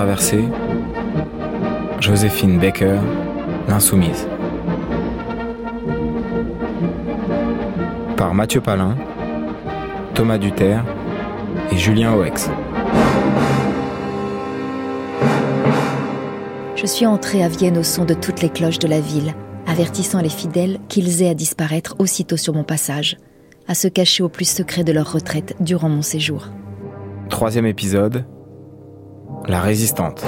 traversée, Joséphine Baker, l'insoumise. Par Mathieu Palin, Thomas Duterre et Julien Oex. Je suis entrée à Vienne au son de toutes les cloches de la ville, avertissant les fidèles qu'ils aient à disparaître aussitôt sur mon passage, à se cacher au plus secret de leur retraite durant mon séjour. Troisième épisode, La résistante.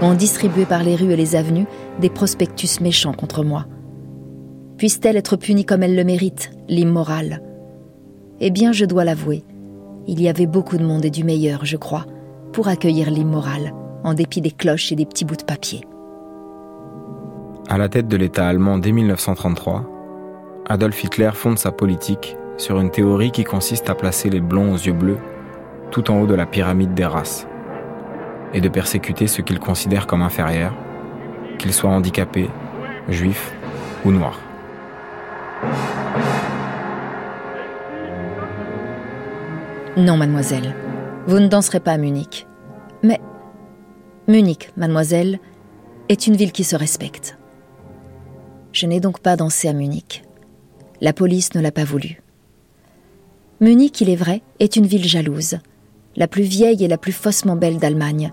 On distribuait par les rues et les avenues des prospectus méchants contre moi. Puisse-t-elle être punie comme elle le mérite, l'immorale Eh bien, je dois l'avouer, il y avait beaucoup de monde et du meilleur, je crois, pour accueillir l'immorale en dépit des cloches et des petits bouts de papier. À la tête de l'État allemand dès 1933, Adolf Hitler fonde sa politique sur une théorie qui consiste à placer les blonds aux yeux bleus tout en haut de la pyramide des races et de persécuter ceux qu'il considère comme inférieurs, qu'ils soient handicapés, juifs ou noirs. Non, mademoiselle, vous ne danserez pas à Munich. Mais Munich, mademoiselle, est une ville qui se respecte. Je n'ai donc pas dansé à Munich. La police ne l'a pas voulu. Munich, il est vrai, est une ville jalouse, la plus vieille et la plus faussement belle d'Allemagne,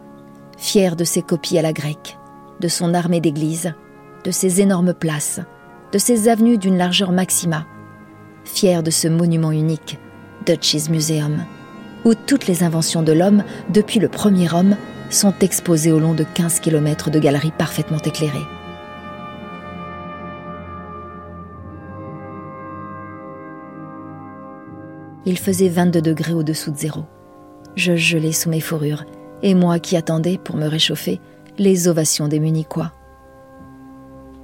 fière de ses copies à la grecque, de son armée d'églises, de ses énormes places, de ses avenues d'une largeur maxima, fière de ce monument unique, Dutch's Museum, où toutes les inventions de l'homme, depuis le premier homme, sont exposés au long de 15 km de galeries parfaitement éclairées. Il faisait 22 degrés au-dessous de zéro. Je gelais sous mes fourrures, et moi qui attendais, pour me réchauffer, les ovations des Munichois.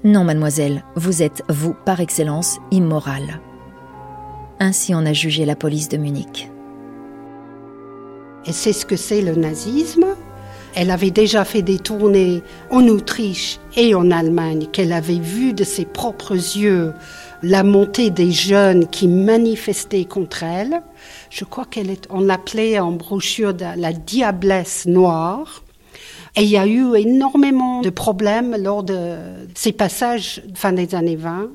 Non, mademoiselle, vous êtes, vous, par excellence, immorale. Ainsi en a jugé la police de Munich. Et c'est ce que c'est le nazisme? Elle avait déjà fait des tournées en Autriche et en Allemagne, qu'elle avait vu de ses propres yeux la montée des jeunes qui manifestaient contre elle. Je crois qu'elle est, on l'appelait en brochure la diablesse noire. Et il y a eu énormément de problèmes lors de ces passages fin des années 20,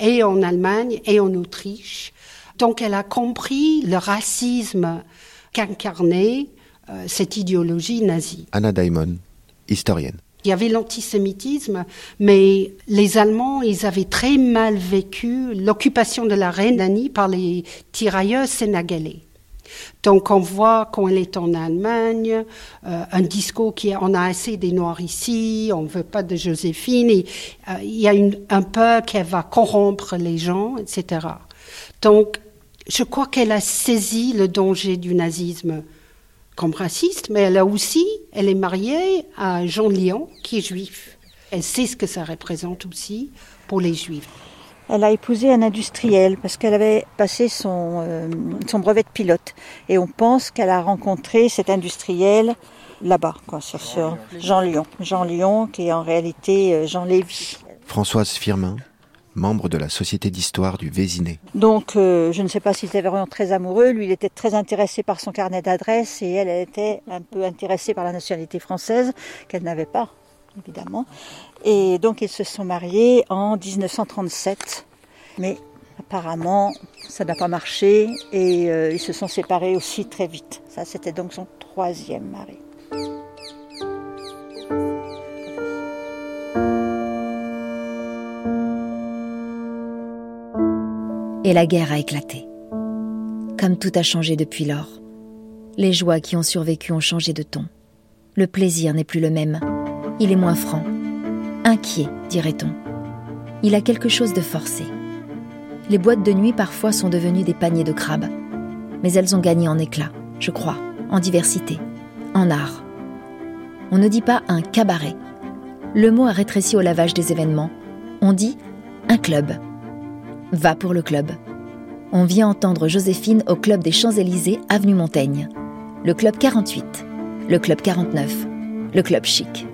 et en Allemagne et en Autriche. Donc elle a compris le racisme qu'incarnait euh, cette idéologie nazie. Anna Daimon, historienne. Il y avait l'antisémitisme, mais les Allemands, ils avaient très mal vécu l'occupation de la Rhénanie par les tirailleurs sénégalais. Donc on voit quand elle est en Allemagne, euh, un discours qui est on a assez des Noirs ici, on ne veut pas de Joséphine, euh, il y a un peur qu'elle va corrompre les gens, etc. Donc je crois qu'elle a saisi le danger du nazisme comme raciste, mais elle a aussi, elle est mariée à Jean Lyon, qui est juif. Elle sait ce que ça représente aussi pour les juifs. Elle a épousé un industriel parce qu'elle avait passé son, euh, son brevet de pilote. Et on pense qu'elle a rencontré cet industriel là-bas, quoi, sur, sur Jean Lyon. Jean Lyon, qui est en réalité euh, Jean Lévy. Françoise Firmin, membre de la Société d'histoire du Vésiné. Donc, euh, je ne sais pas s'ils étaient vraiment très amoureux. Lui, il était très intéressé par son carnet d'adresses et elle, elle était un peu intéressée par la nationalité française, qu'elle n'avait pas, évidemment. Et donc, ils se sont mariés en 1937. Mais apparemment, ça n'a pas marché et euh, ils se sont séparés aussi très vite. Ça, c'était donc son troisième mari. Et la guerre a éclaté. Comme tout a changé depuis lors. Les joies qui ont survécu ont changé de ton. Le plaisir n'est plus le même. Il est moins franc. Inquiet, dirait-on. Il a quelque chose de forcé. Les boîtes de nuit parfois sont devenues des paniers de crabes. Mais elles ont gagné en éclat, je crois, en diversité, en art. On ne dit pas un cabaret. Le mot a rétréci au lavage des événements. On dit un club, Va pour le club. On vient entendre Joséphine au club des Champs-Élysées, avenue Montaigne. Le club 48, le club 49, le club chic.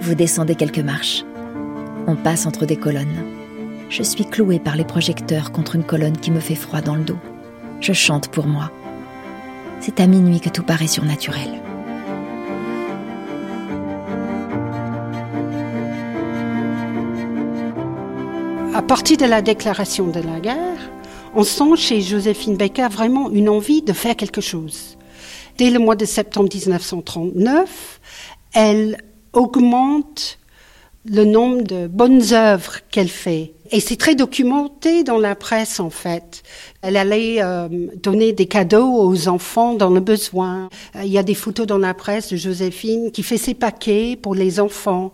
Vous descendez quelques marches. On passe entre des colonnes. Je suis clouée par les projecteurs contre une colonne qui me fait froid dans le dos. Je chante pour moi. C'est à minuit que tout paraît surnaturel. À partir de la déclaration de la guerre, on sent chez Joséphine Baker vraiment une envie de faire quelque chose. Dès le mois de septembre 1939, elle augmente le nombre de bonnes œuvres qu'elle fait. Et c'est très documenté dans la presse en fait. Elle allait euh, donner des cadeaux aux enfants dans le besoin. Euh, il y a des photos dans la presse de Joséphine qui fait ses paquets pour les enfants.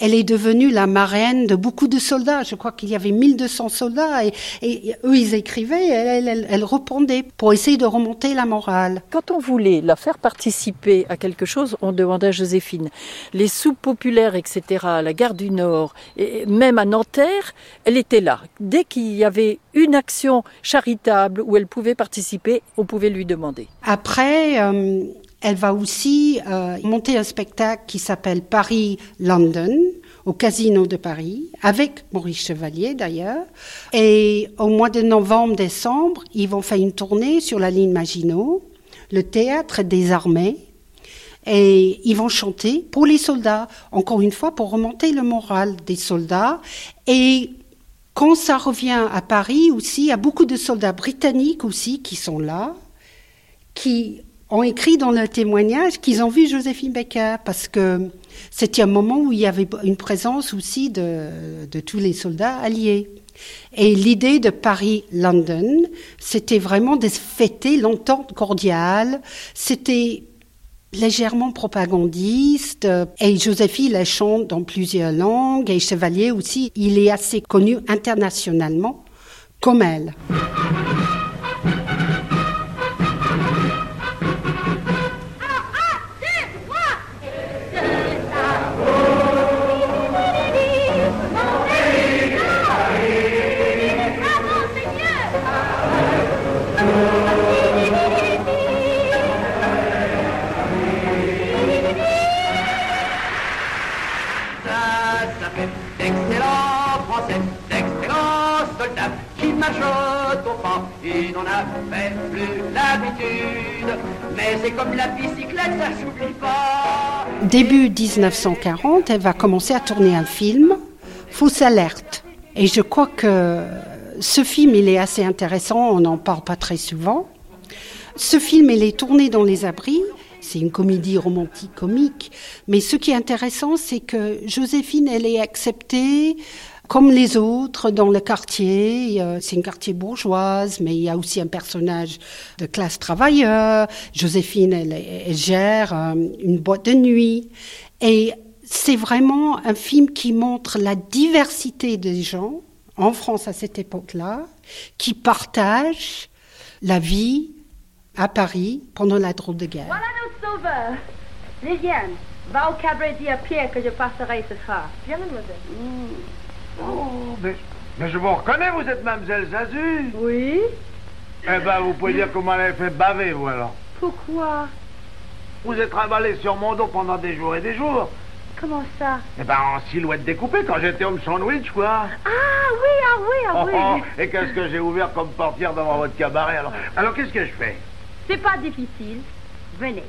Elle est devenue la marraine de beaucoup de soldats. Je crois qu'il y avait 1200 soldats et, eux ils écrivaient, elle, elle, répondait pour essayer de remonter la morale. Quand on voulait la faire participer à quelque chose, on demandait à Joséphine. Les soupes populaires, etc., la gare du Nord, et même à Nanterre, était là. Dès qu'il y avait une action charitable où elle pouvait participer, on pouvait lui demander. Après, euh, elle va aussi euh, monter un spectacle qui s'appelle Paris-London au Casino de Paris, avec Maurice Chevalier d'ailleurs. Et au mois de novembre-décembre, ils vont faire une tournée sur la ligne Maginot, le théâtre des armées. Et ils vont chanter pour les soldats, encore une fois, pour remonter le moral des soldats. Et quand ça revient à Paris aussi, il y a beaucoup de soldats britanniques aussi qui sont là, qui ont écrit dans le témoignage qu'ils ont vu Joséphine Baker parce que c'était un moment où il y avait une présence aussi de, de tous les soldats alliés. Et l'idée de Paris-London, c'était vraiment de fêter l'entente cordiale. C'était légèrement propagandiste. Et Joséphine la chante dans plusieurs langues. Et Chevalier aussi, il est assez connu internationalement comme elle. C'est comme la bicyclette, ça s'oublie pas. Début 1940, elle va commencer à tourner un film, Fausse alerte. Et je crois que ce film, il est assez intéressant, on n'en parle pas très souvent. Ce film, il est tourné dans les abris. C'est une comédie romantique comique. Mais ce qui est intéressant, c'est que Joséphine, elle est acceptée comme les autres dans le quartier. C'est une quartier bourgeoise, mais il y a aussi un personnage de classe travailleur. Joséphine, elle, gère euh, une boîte de nuit. Et c'est vraiment un film qui montre la diversité des gens en France à cette époque-là, qui partagent la vie à Paris pendant la drôle de guerre. Voilà nos sauveurs. Liliane, va au cabaret à Pierre que je passerai ce soir. Viens, mademoiselle. Oh, mais, mais je vous reconnais, vous êtes Mademoiselle Zazu. Oui. Eh ben, vous pouvez dire comment elle a fait baver, vous, alors. Pourquoi? Vous êtes travaillé sur mon dos pendant des jours et des jours. Comment ça? Eh ben, en silhouette découpée, quand j'étais homme sandwich, quoi. Ah oui, ah oui, ah Oh, oui. oh, et qu'est-ce que j'ai ouvert comme portière devant votre cabaret, alors? Alors, qu'est-ce que je fais? C'est pas difficile. Venez.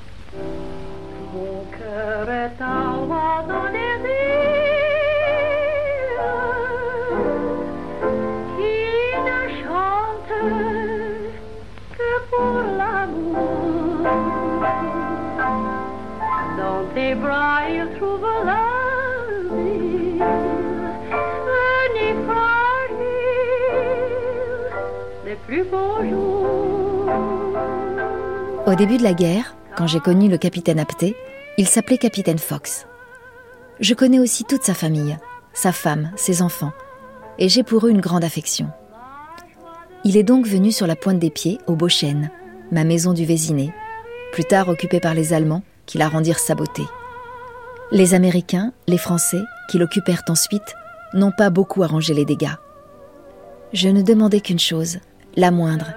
Mon cœur est en oiseau des îles Au début de la guerre, quand j'ai connu le capitaine Apté, il s'appelait capitaine Fox. Je connais aussi toute sa famille, sa femme, ses enfants, et j'ai pour eux une grande affection. Il est donc venu sur la pointe des pieds, au Beauchêne, ma maison du Vésiné, plus tard occupée par les Allemands qui la rendirent sabotée. Les Américains, les Français, qui l'occupèrent ensuite, n'ont pas beaucoup arrangé les dégâts. Je ne demandais qu'une chose, la moindre,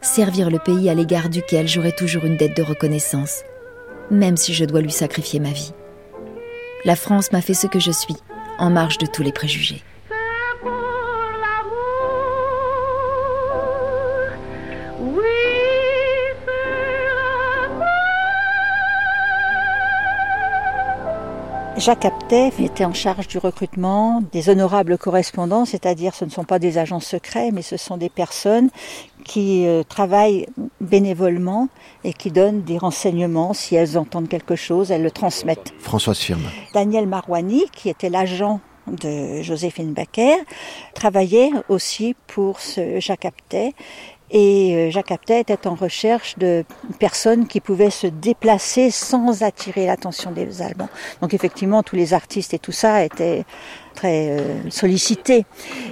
servir le pays à l'égard duquel j'aurai toujours une dette de reconnaissance, même si je dois lui sacrifier ma vie. La France m'a fait ce que je suis, en marge de tous les préjugés. Jacques Aptet était en charge du recrutement des honorables correspondants, c'est-à-dire ce ne sont pas des agents secrets, mais ce sont des personnes qui euh, travaillent bénévolement et qui donnent des renseignements. Si elles entendent quelque chose, elles le transmettent. Françoise Firme. Daniel Marouani, qui était l'agent de Joséphine Baker, travaillait aussi pour ce Jacques Aptet et euh, Jacques Aptet était en recherche de personnes qui pouvaient se déplacer sans attirer l'attention des Allemands. Donc effectivement, tous les artistes et tout ça étaient très euh, sollicités.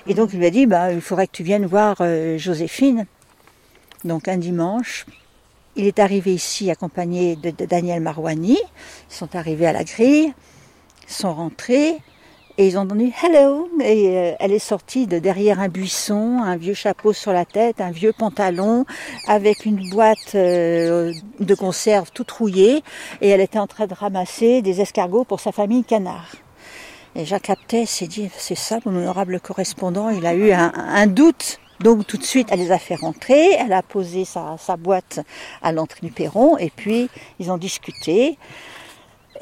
Et donc il lui a dit, bah, il faudrait que tu viennes voir Joséphine. Donc un dimanche, il est arrivé ici accompagné de, Daniel Marouani. Ils sont arrivés à la grille, sont rentrés. Et ils ont entendu hello et euh, elle est sortie de derrière un buisson, un vieux chapeau sur la tête, un vieux pantalon avec une boîte euh, de conserve toute rouillée et elle était en train de ramasser des escargots pour sa famille canard. Et Jacques Aptet s'est dit c'est ça mon honorable correspondant, il a eu un, doute. Donc tout de suite elle les a fait rentrer, elle a posé sa, boîte à l'entrée du perron et puis ils ont discuté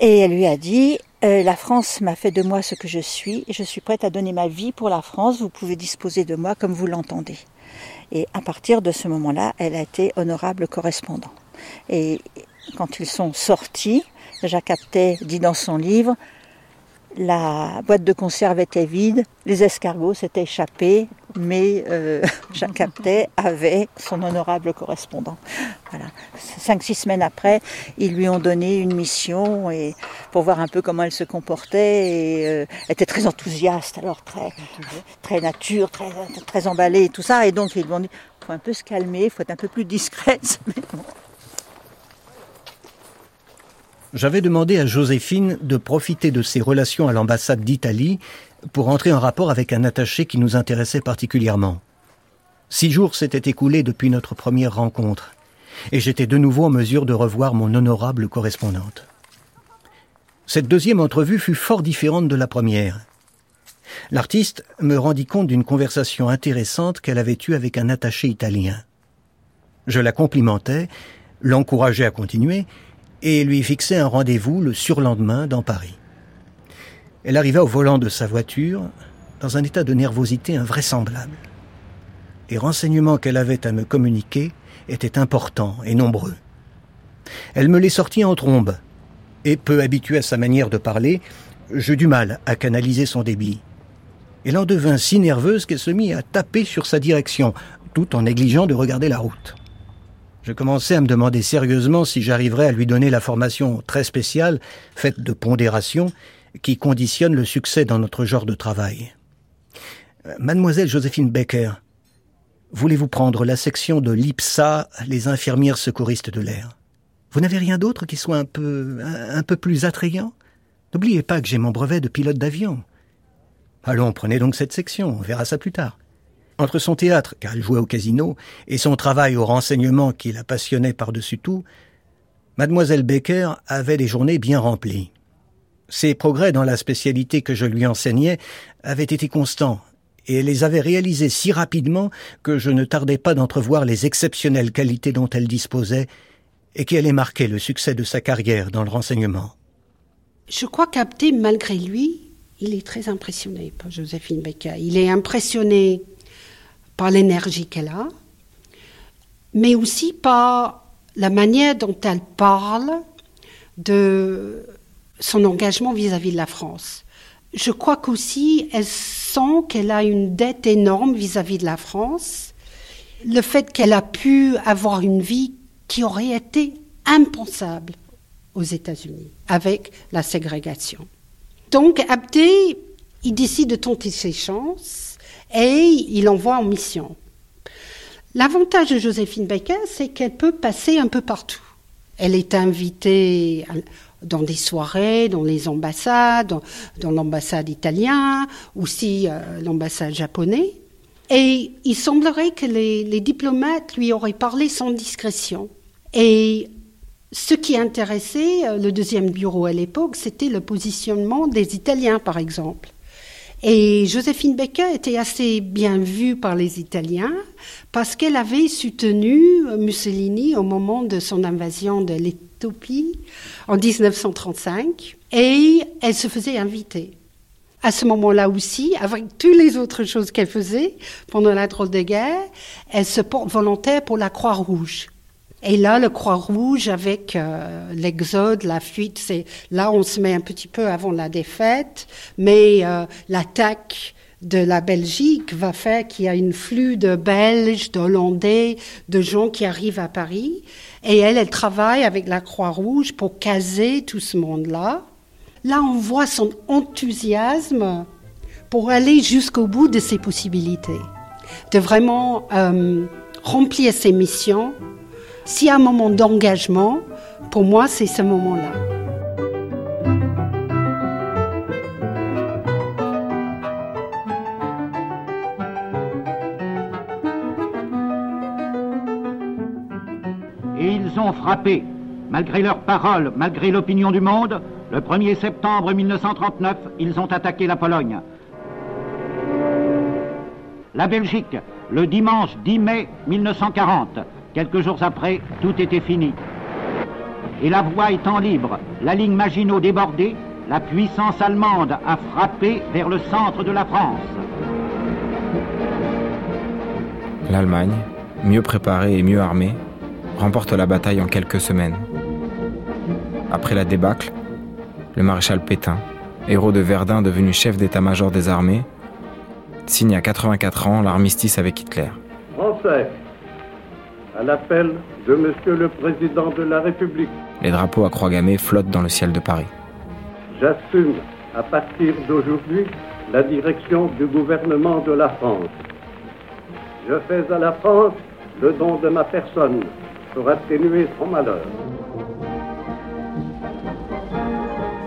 et elle lui a dit euh, la France m'a fait de moi ce que je suis et je suis prête à donner ma vie pour la France. Vous pouvez disposer de moi comme vous l'entendez. Et à partir de ce moment-là, elle a été honorable correspondant. Et quand ils sont sortis, Jacques Aptet dit dans son livre, la boîte de conserve était vide, les escargots s'étaient échappés, mais euh, Jacques avait son honorable correspondant. Voilà. Cinq, six semaines après, ils lui ont donné une mission et pour voir un peu comment elle se comportait et euh, était très enthousiaste, alors très, nature, très, emballée et tout ça. Et donc ils lui ont dit, faut un peu se calmer, faut être un peu plus discrète. J'avais demandé à Joséphine de profiter de ses relations à l'ambassade d'Italie pour entrer en rapport avec un attaché qui nous intéressait particulièrement. Six jours s'étaient écoulés depuis notre première rencontre, et j'étais de nouveau en mesure de revoir mon honorable correspondante. Cette deuxième entrevue fut fort différente de la première. L'artiste me rendit compte d'une conversation intéressante qu'elle avait eue avec un attaché italien. Je la complimentais, l'encourageais à continuer, et lui fixai un rendez-vous le surlendemain dans Paris. Elle arriva au volant de sa voiture dans un état de nervosité invraisemblable. Les renseignements qu'elle avait à me communiquer étaient importants et nombreux. Elle me les sortit en trombe, et peu habituée à sa manière de parler, j'eus du mal à canaliser son débit. Elle en devint si nerveuse qu'elle se mit à taper sur sa direction, tout en négligeant de regarder la route. Je commençais à me demander sérieusement si j'arriverais à lui donner la formation très spéciale, faite de pondération, qui conditionne le succès dans notre genre de travail. Euh, Mademoiselle Joséphine Becker, voulez-vous prendre la section de l'IPSA, les infirmières secouristes de l'air? Vous n'avez rien d'autre qui soit un peu, un, un peu plus attrayant? N'oubliez pas que j'ai mon brevet de pilote d'avion. Allons, prenez donc cette section, on verra ça plus tard. Entre son théâtre, car elle jouait au casino, et son travail au renseignement qui la passionnait par-dessus tout, mademoiselle Baker avait des journées bien remplies. Ses progrès dans la spécialité que je lui enseignais avaient été constants, et elle les avait réalisés si rapidement que je ne tardais pas d'entrevoir les exceptionnelles qualités dont elle disposait et qui allaient marquer le succès de sa carrière dans le renseignement. Je crois qu'Abté, malgré lui, il est très impressionné par Joséphine Baker. Il est impressionné par l'énergie qu'elle a, mais aussi par la manière dont elle parle de son engagement vis-à-vis de la France. Je crois qu'aussi, elle sent qu'elle a une dette énorme vis-à-vis de la France. Le fait qu'elle a pu avoir une vie qui aurait été impensable aux États-Unis avec la ségrégation. Donc, Abdé, il décide de tenter ses chances et il envoie en mission. L'avantage de Joséphine Baker, c'est qu'elle peut passer un peu partout. Elle est invitée dans des soirées, dans les ambassades, dans, l'ambassade italienne, aussi euh, l'ambassade japonais. Et il semblerait que les, les, diplomates lui auraient parlé sans discrétion. Et ce qui intéressait euh, le deuxième bureau à l'époque, c'était le positionnement des Italiens, par exemple. Et Joséphine Baker était assez bien vue par les Italiens parce qu'elle avait soutenu Mussolini au moment de son invasion de Dystopie en 1935 et elle se faisait inviter. À ce moment-là aussi, avec toutes les autres choses qu'elle faisait pendant la drôle de guerre, elle se porte volontaire pour la Croix-Rouge. Et là, le Croix-Rouge, avec euh, l'exode, la fuite, c'est là on se met un petit peu avant la défaite, mais euh, l'attaque de la Belgique va faire qu'il y a une flux de Belges, d'Hollandais, de gens qui arrivent à Paris. Et elle, elle travaille avec la Croix-Rouge pour caser tout ce monde-là. Là, on voit son enthousiasme pour aller jusqu'au bout de ses possibilités, de vraiment euh, remplir ses missions. S'il y a un moment d'engagement, pour moi, c'est ce moment-là. Et ils ont frappé, malgré leurs paroles, malgré l'opinion du monde, le 1er septembre 1939, ils ont attaqué la Pologne. La Belgique, le dimanche 10 mai 1940, quelques jours après, tout était fini. Et la voie étant libre, la ligne Maginot débordée, la puissance allemande a frappé vers le centre de la France. L'Allemagne, mieux préparée et mieux armée, remporte la bataille en quelques semaines. Après la débâcle, le maréchal Pétain, héros de Verdun devenu chef d'état-major des armées, signe à 84 ans l'armistice avec Hitler. Français, à l'appel de Monsieur le Président de la République, Les drapeaux à croix gammée flottent dans le ciel de Paris. j'assume à partir d'aujourd'hui la direction du gouvernement de la France. Je fais à la France le don de ma personne pour atténuer son malheur.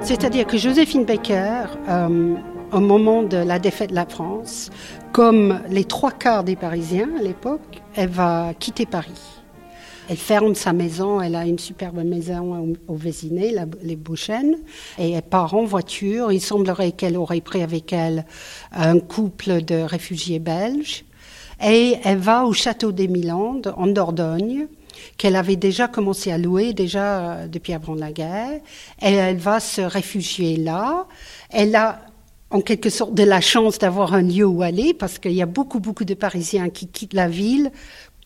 C'est-à-dire que Joséphine Baker, euh, au moment de la défaite de la France, comme les trois quarts des Parisiens à l'époque, elle va quitter Paris. Elle ferme sa maison, elle a une superbe maison au, la- les Beauchesnes, et elle part en voiture. Il semblerait qu'elle aurait pris avec elle un couple de réfugiés belges. Et elle va au château des Milandes, en Dordogne, qu'elle avait déjà commencé à louer déjà euh, depuis avant la guerre. Et elle va se réfugier là. Elle a en quelque sorte de la chance d'avoir un lieu où aller parce qu'il y a beaucoup, beaucoup de Parisiens qui quittent la ville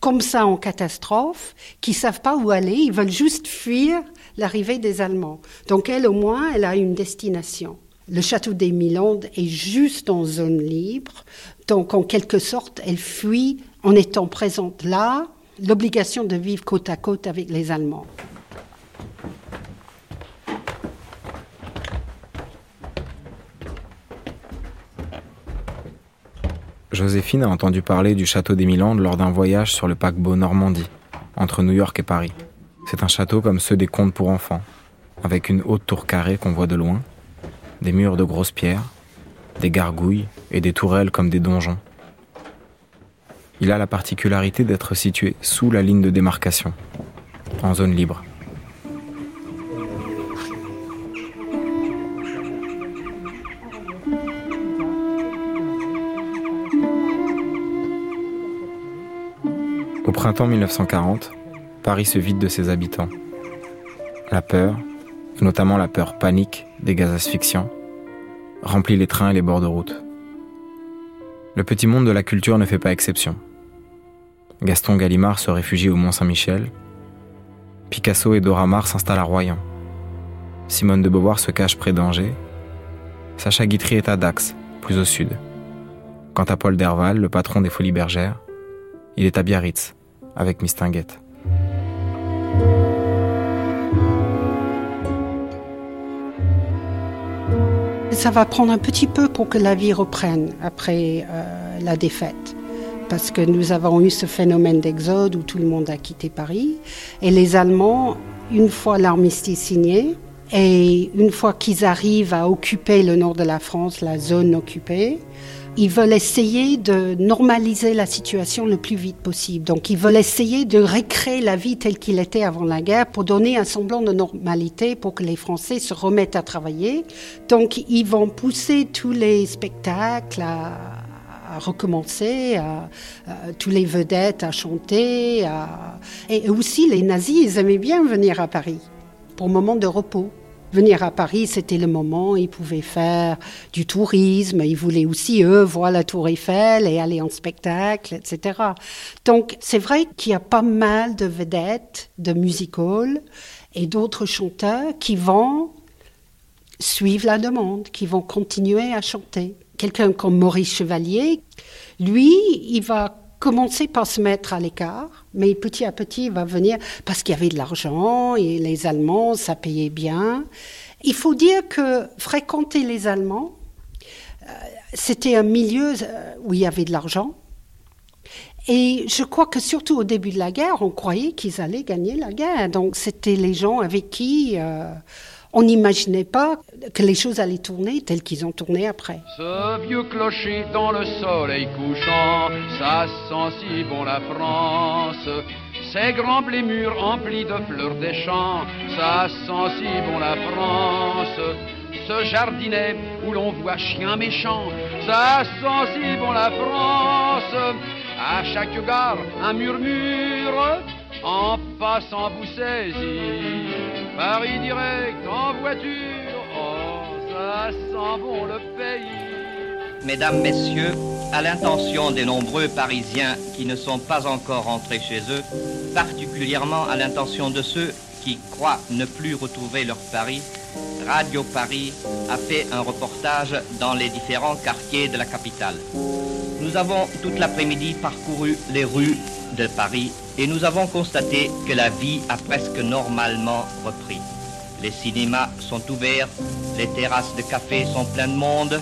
comme ça en catastrophe, qui savent pas où aller, ils veulent juste fuir l'arrivée des Allemands. Donc elle, au moins, elle a une destination. Le château des Milandes est juste en zone libre, donc en quelque sorte, elle fuit en étant présente là, l'obligation de vivre côte à côte avec les Allemands. Joséphine a entendu parler du château des Milandes lors d'un voyage sur le paquebot Normandie, entre New York et Paris. C'est un château comme ceux des contes pour enfants, avec une haute tour carrée qu'on voit de loin, des murs de grosses pierres, des gargouilles et des tourelles comme des donjons. Il a la particularité d'être situé sous la ligne de démarcation, en zone libre. Printemps 1940, Paris se vide de ses habitants. La peur, notamment la peur panique des gaz asphyxiants, remplit les trains et les bords de route. Le petit monde de la culture ne fait pas exception. Gaston Gallimard se réfugie au Mont-Saint-Michel. Picasso et Dora Maar s'installent à Royan. Simone de Beauvoir se cache près d'Angers. Sacha Guitry est à Dax, plus au sud. Quant à Paul Derval, le patron des Folies Bergères, il est à Biarritz, avec Miss Tinguette. Ça va prendre un petit peu pour que la vie reprenne après euh, la défaite. Parce que nous avons eu ce phénomène d'exode où tout le monde a quitté Paris. Et les Allemands, une fois l'armistice signé, et une fois qu'ils arrivent à occuper le nord de la France, la zone occupée, ils veulent essayer de normaliser la situation le plus vite possible. Donc ils veulent essayer de recréer la vie telle qu'il était avant la guerre pour donner un semblant de normalité pour que les Français se remettent à travailler. Donc ils vont pousser tous les spectacles à, recommencer, tous les vedettes à chanter. Et aussi les nazis, ils aimaient bien venir à Paris. pour moment de repos. Venir à Paris, c'était le moment ils pouvaient faire du tourisme. Ils voulaient aussi, eux, voir la Tour Eiffel et aller en spectacle, etc. Donc, c'est vrai qu'il y a pas mal de vedettes de music hall et d'autres chanteurs qui vont suivre la demande, qui vont continuer à chanter. Quelqu'un comme Maurice Chevalier, lui, il va commencer par se mettre à l'écart, mais petit à petit, il va venir parce qu'il y avait de l'argent et les Allemands, ça payait bien. Il faut dire que fréquenter les Allemands, euh, c'était un milieu euh, où il y avait de l'argent. Et je crois que surtout au début de la guerre, on croyait qu'ils allaient gagner la guerre. Donc c'était les gens avec qui euh, on n'imaginait pas que les choses allaient tourner telles qu'ils ont tourné après. Ce vieux clocher dans le soleil couchant, ça sent si bon la France. Ces grands blés mûrs emplis de fleurs des champs, ça sent si bon la France. Ce jardinet où l'on voit chien méchant, ça sent si bon la France. À chaque gare, un murmure, en passant vous saisit. Paris direct en voiture, oh, ça sent bon le pays. Mesdames, Messieurs, à l'intention des nombreux Parisiens qui ne sont pas encore rentrés chez eux, particulièrement à l'intention de ceux qui croient ne plus retrouver leur Paris, Radio Paris a fait un reportage dans les différents quartiers de la capitale. Nous avons toute l'après-midi parcouru les rues de Paris et nous avons constaté que la vie a presque normalement repris. Les cinémas sont ouverts, les terrasses de café sont pleines de monde,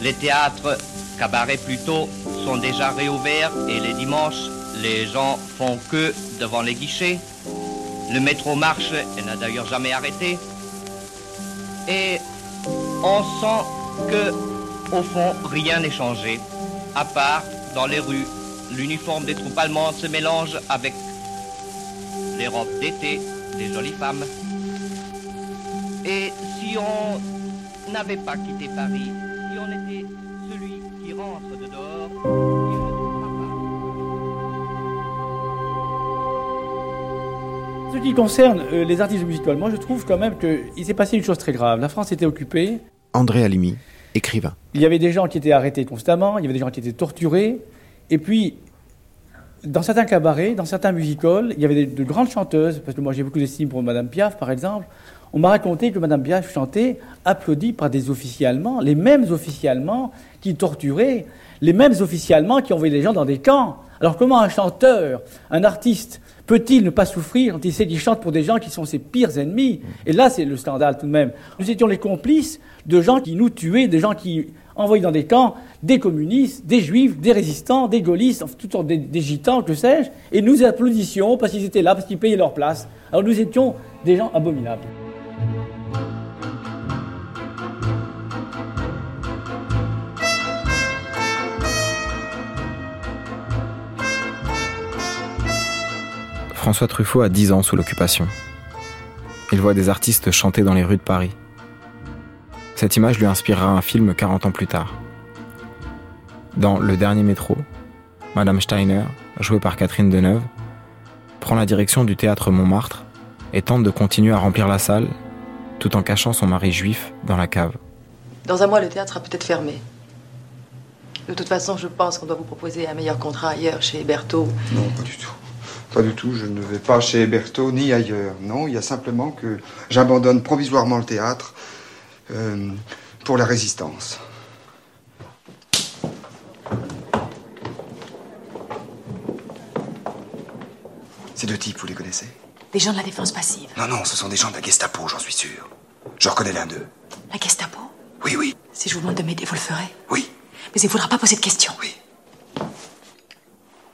les théâtres, cabarets plutôt, sont déjà réouverts et les dimanches, les gens font queue devant les guichets. Le métro marche et n'a d'ailleurs jamais arrêté. Et on sent que, au fond, rien n'est changé, à part dans les rues l'uniforme des troupes allemandes se mélange avec les robes d'été des jolies femmes. Et si on n'avait pas quitté Paris, si on était celui qui rentre de dehors, il ne trouvera Ce qui concerne euh, les artistes musicaux moi je trouve quand même qu'il s'est passé une chose très grave. La France était occupée. André Alimi, écrivain. Il y avait des gens qui étaient arrêtés constamment, il y avait des gens qui étaient torturés. Et puis, dans certains cabarets, dans certains music-halls, il y avait de, grandes chanteuses, parce que moi j'ai beaucoup d'estime pour Madame Piaf, par exemple. On m'a raconté que Madame Piaf chantait applaudie par des officiers allemands, les mêmes officiers allemands qui torturaient, les mêmes officiers allemands qui envoyaient les gens dans des camps. Alors comment un chanteur, un artiste, peut-il ne pas souffrir quand il sait qu'il chante pour des gens qui sont ses pires ennemis? Et là, c'est le scandale tout de même. Nous étions les complices de gens qui nous tuaient, des gens qui envoyaient dans des camps des communistes, des juifs, des résistants, des gaullistes, toutes sortes des, gitans, que sais-je, et nous applaudissions parce qu'ils étaient là, parce qu'ils payaient leur place. Alors nous étions des gens abominables. François Truffaut a 10 ans sous l'occupation. Il voit des artistes chanter dans les rues de Paris. Cette image lui inspirera un film 40 ans plus tard. Dans Le Dernier Métro, Madame Steiner, jouée par Catherine Deneuve, prend la direction du théâtre Montmartre et tente de continuer à remplir la salle tout en cachant son mari juif dans la cave. Dans un mois, le théâtre sera peut-être fermé. De toute façon, je pense qu'on doit vous proposer un meilleur contrat ailleurs, chez Berthaud. Non, pas du tout. Pas du tout, je ne vais pas chez Berthaud ni ailleurs. Non, il y a simplement que j'abandonne provisoirement le théâtre euh, pour la résistance. Ces deux types, vous les connaissez? Des gens de la défense passive. Non, non, ce sont des gens de la Gestapo, j'en suis sûr. Je reconnais l'un d'eux. La Gestapo? Oui, oui. Si je vous demande de m'aider, vous le ferez Oui. Mais il ne faudra pas poser de questions. Oui.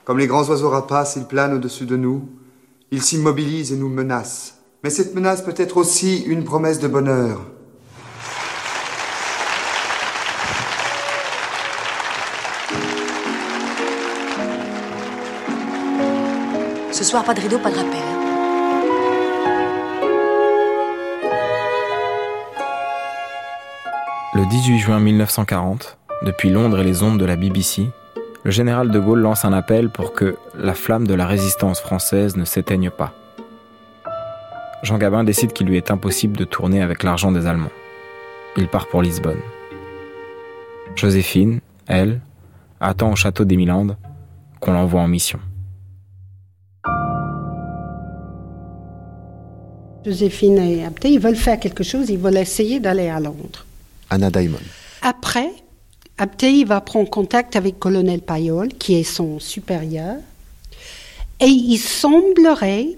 Comme les grands oiseaux rapaces, ils planent au-dessus de nous. Ils s'immobilisent et nous menacent. Mais cette menace peut être aussi une promesse de bonheur. Ce soir, pas de rideau, pas de rappel. Hein. Le 18 juin 1940, depuis Londres et les ondes de la BBC, le général de Gaulle lance un appel pour que la flamme de la résistance française ne s'éteigne pas. Jean Gabin décide qu'il lui est impossible de tourner avec l'argent des Allemands. Il part pour Lisbonne. Joséphine, elle, attend au château d'Emilandes qu'on l'envoie en mission. Joséphine et Abté, ils veulent faire quelque chose, ils veulent essayer d'aller à Londres. Anna Daimon. Après, Abté va prendre contact avec colonel Payol, qui est son supérieur, et il semblerait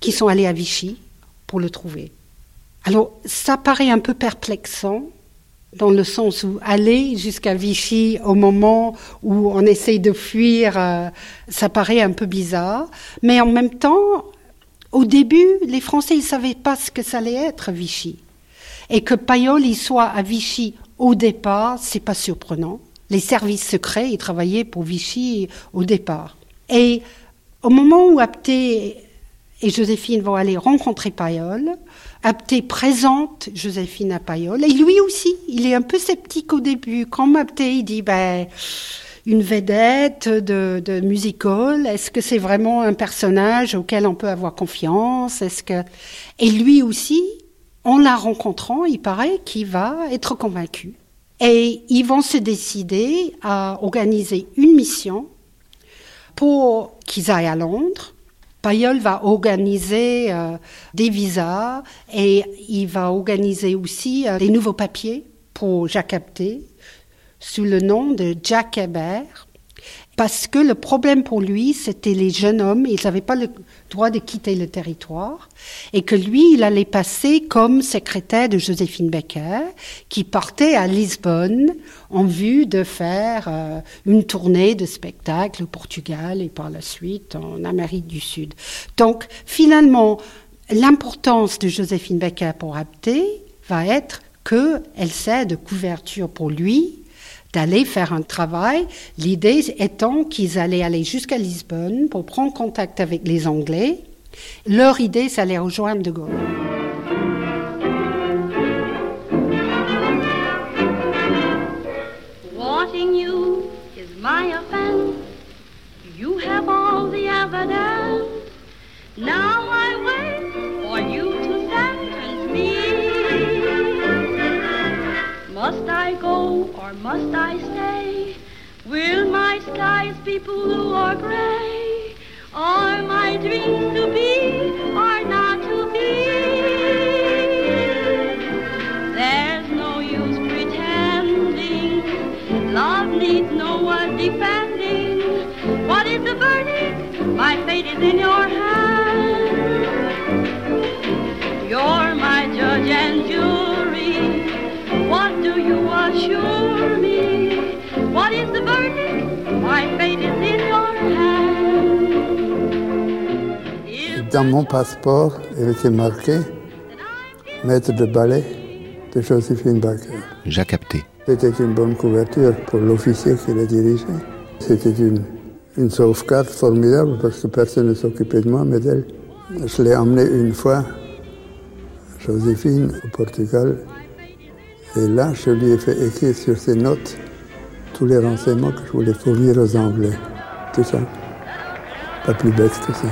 qu'ils sont allés à Vichy pour le trouver. Alors, ça paraît un peu perplexant, dans le sens où aller jusqu'à Vichy au moment où on essaye de fuir, euh, ça paraît un peu bizarre, mais en même temps, au début, les Français ne savaient pas ce que ça allait être Vichy. Et que Payol soit à Vichy au départ, c'est pas surprenant. Les services secrets, ils travaillaient pour Vichy au départ. Et au moment où Apté et Joséphine vont aller rencontrer Payol, Apté présente Joséphine à Payol, et lui aussi, il est un peu sceptique au début. Quand Apté, il dit, ben, une vedette de, de musical? Est-ce que c'est vraiment un personnage auquel on peut avoir confiance? Est-ce que et lui aussi, en la rencontrant, il paraît qu'il va être convaincu. Et ils vont se décider à organiser une mission pour qu'ils aillent à Londres. Payol va organiser euh, des visas et il va organiser aussi euh, des nouveaux papiers pour Jacques Apté sous le nom de Jack Hébert, parce que le problème pour lui, c'était les jeunes hommes, ils n'avaient pas le droit de quitter le territoire, et que lui, il allait passer comme secrétaire de Joséphine Becker, qui partait à Lisbonne en vue de faire euh, une tournée de spectacles au Portugal et par la suite en Amérique du Sud. Donc, finalement, l'importance de Joséphine Becker pour Abté va être qu'elle sert de couverture pour lui d'aller faire un travail. L'idée étant qu'ils allaient aller jusqu'à Lisbonne pour prendre contact avec les Anglais. Leur idée, c'est d'aller rejoindre De Gaulle. Must I stay? Will my skies be blue or gray? Are my dreams to be or not to be? There's no use pretending. Love needs no one defending. What is the verdict? My fate is in your hands. Dans mon passeport, il était marqué maître de ballet de Joséphine Baker. Jacques Apté. C'était une bonne couverture pour l'officier qui l'a dirigé. C'était une, une sauvegarde formidable parce que personne ne s'occupait de moi, mais d'elle. Je l'ai emmenée une fois, Joséphine, au Portugal. Et là, je lui ai fait écrire sur ses notes tous les renseignements que je voulais fournir aux Anglais. Tout ça. Pas plus bête que ça.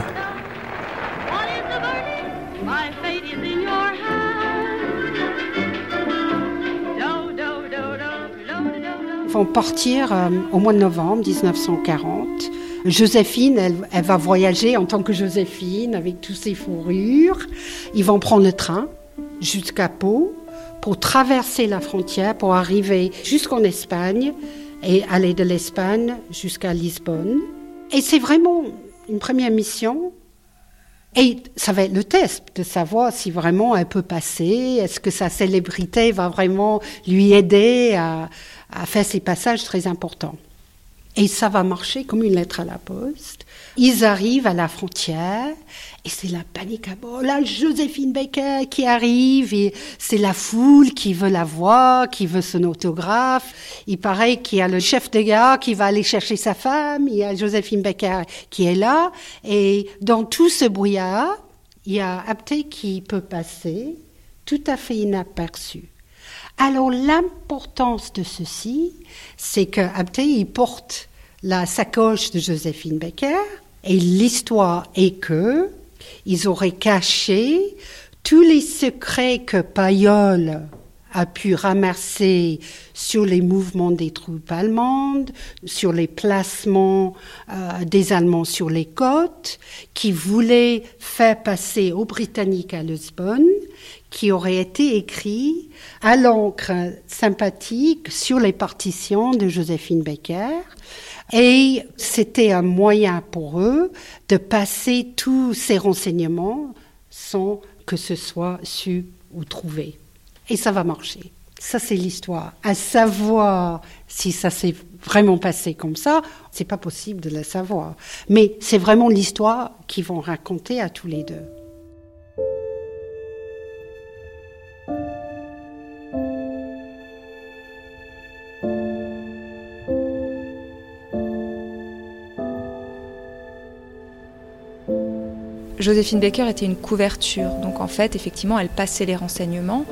Vont partir euh, au mois de novembre 1940. Joséphine, elle, elle va voyager en tant que Joséphine avec toutes ses fourrures. Ils vont prendre le train jusqu'à Pau pour traverser la frontière, pour arriver jusqu'en Espagne et aller de l'Espagne jusqu'à Lisbonne. Et c'est vraiment une première mission. Et ça va être le test de savoir si vraiment elle peut passer, est-ce que sa célébrité va vraiment lui aider à, faire ces passages très importants? Et ça va marcher comme une lettre à la poste. Ils arrivent à la frontière et c'est la panique à bord. Là, Joséphine Baker qui arrive c'est la foule qui veut la voir, qui veut son autographe. Il paraît qu'il y a le chef de gare qui va aller chercher sa femme. Il y a Joséphine Baker qui est là. Et dans tout ce brouillard, il y a Apté qui peut passer tout à fait inaperçu. Alors l'importance de ceci, c'est que Abté, il porte la sacoche de Joséphine Becker, et l'histoire est que Ils auraient caché tous les secrets que Payol a pu ramasser sur les mouvements des troupes allemandes, sur les placements euh, des Allemands sur les côtes, qui voulaient faire passer aux Britanniques à Lisbonne, qui aurait été écrit à l'encre sympathique sur les partitions de Joséphine Baker. Et c'était un moyen pour eux de passer tous ces renseignements sans que ce soit su ou trouvé. Et ça va marcher. Ça, c'est l'histoire. À savoir si ça s'est vraiment passé comme ça, c'est pas possible de le savoir. Mais c'est vraiment l'histoire qu'ils vont raconter à tous les deux. Joséphine Baker était une couverture. Donc en fait, effectivement, elle passait les renseignements,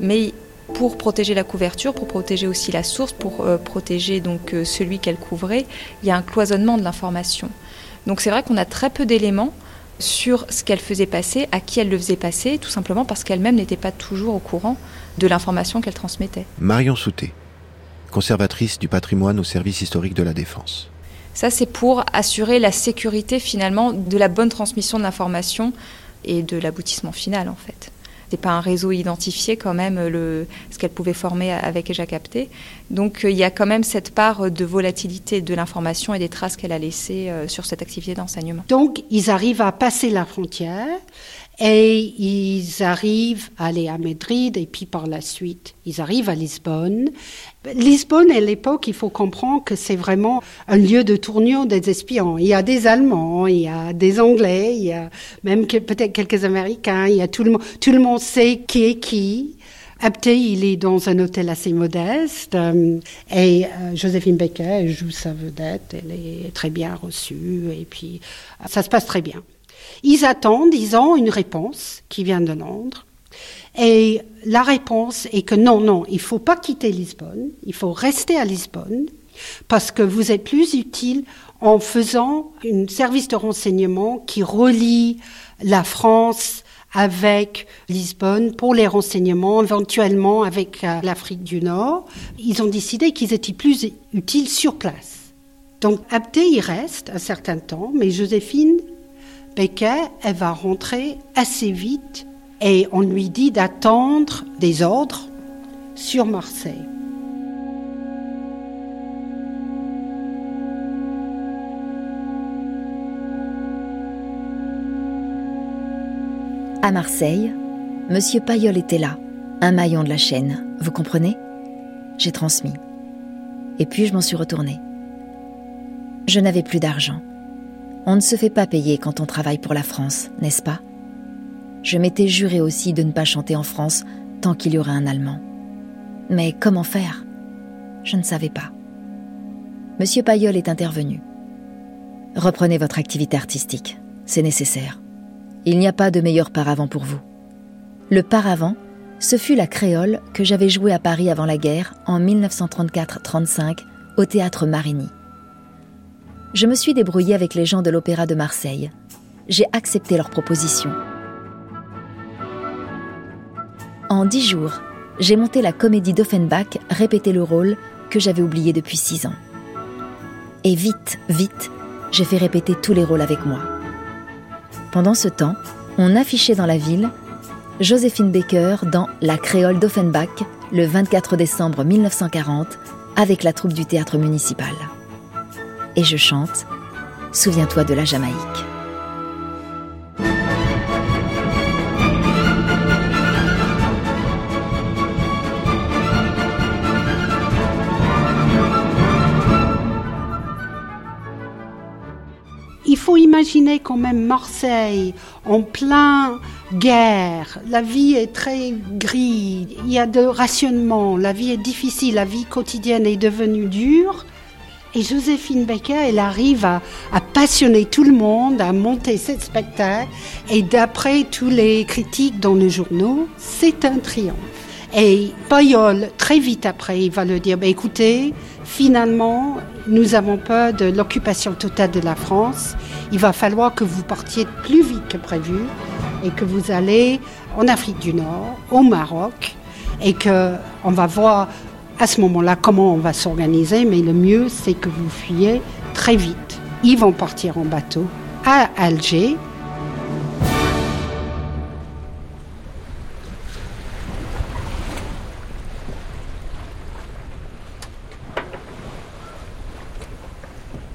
mais pour protéger la couverture, pour protéger aussi la source, pour euh, protéger donc euh, celui qu'elle couvrait, il y a un cloisonnement de l'information. Donc c'est vrai qu'on a très peu d'éléments sur ce qu'elle faisait passer, à qui elle le faisait passer, tout simplement parce qu'elle-même n'était pas toujours au courant de l'information qu'elle transmettait. Marion Souté, conservatrice du patrimoine au service historique de la Défense. Ça, c'est pour assurer la sécurité finalement de la bonne transmission de l'information et de l'aboutissement final en fait. C'est pas un réseau identifié quand même le, ce qu'elle pouvait former avec Eja Capté. Donc euh, il y a quand même cette part de volatilité de l'information et des traces qu'elle a laissées euh, sur cette activité d'enseignement. Donc ils arrivent à passer la frontière et ils arrivent à aller à Madrid et puis par la suite, ils arrivent à Lisbonne. Lisbonne, à l'époque, il faut comprendre que c'est vraiment un lieu de tournure des espions. Il y a des Allemands, il y a des Anglais, il y a même peut-être quelques Américains, il y a tout le monde, tout le monde sait qui est qui. Abté, il est dans un hôtel assez modeste euh, et euh, Joséphine Becker joue sa vedette, elle est très bien reçue et puis ça se passe très bien. Ils attendent, ils ont une réponse qui vient de Londres. Et la réponse est que non, non, il ne faut pas quitter Lisbonne, il faut rester à Lisbonne, parce que vous êtes plus utile en faisant un service de renseignement qui relie la France avec Lisbonne pour les renseignements, éventuellement avec euh, l'Afrique du Nord. Ils ont décidé qu'ils étaient plus utiles sur place. Donc Abdé y reste un certain temps, mais Joséphine Becker, elle va rentrer assez vite et on lui dit d'attendre des ordres sur Marseille. À Marseille, Monsieur Payol était là, un maillon de la chaîne, vous comprenez? J'ai transmis. Et puis je m'en suis retournée. Je n'avais plus d'argent. On ne se fait pas payer quand on travaille pour la France, n'est-ce pas? Je m'étais juré aussi de ne pas chanter en France tant qu'il y aurait un Allemand. Mais comment faire? Je ne savais pas. Monsieur Payol est intervenu. Reprenez votre activité artistique, c'est nécessaire. Il n'y a pas de meilleur paravent pour vous. Le paravent, ce fut la créole que j'avais jouée à Paris avant la guerre en 1934-35 au théâtre Marigny je me suis débrouillée avec les gens de l'Opéra de Marseille. J'ai accepté leur proposition. En dix jours, j'ai monté la comédie d'Offenbach, répété le rôle que j'avais oublié depuis six ans. Et vite, vite, j'ai fait répéter tous les rôles avec moi. Pendant ce temps, on affichait dans la ville Joséphine Baker dans La Créole d'Offenbach le 24 décembre 1940 avec la troupe du théâtre municipal et je chante Souviens-toi de la Jamaïque. Il faut imaginer quand même Marseille en plein guerre. La vie est très grise, il y a de rationnement, la vie est difficile, la vie quotidienne est devenue dure. Et Joséphine Baker, elle arrive à, passionner tout le monde, à monter ce spectacle. Et d'après tous les critiques dans les journaux, c'est un triomphe. Et Bayol, très vite après, il va le dire, bah, écoutez, finalement, nous avons peur de l'occupation totale de la France. Il va falloir que vous partiez plus vite que prévu et que vous allez en Afrique du Nord, au Maroc, et que on va voir à ce moment-là comment on va s'organiser, mais le mieux, c'est que vous fuyiez très vite. Ils vont partir en bateau à Alger.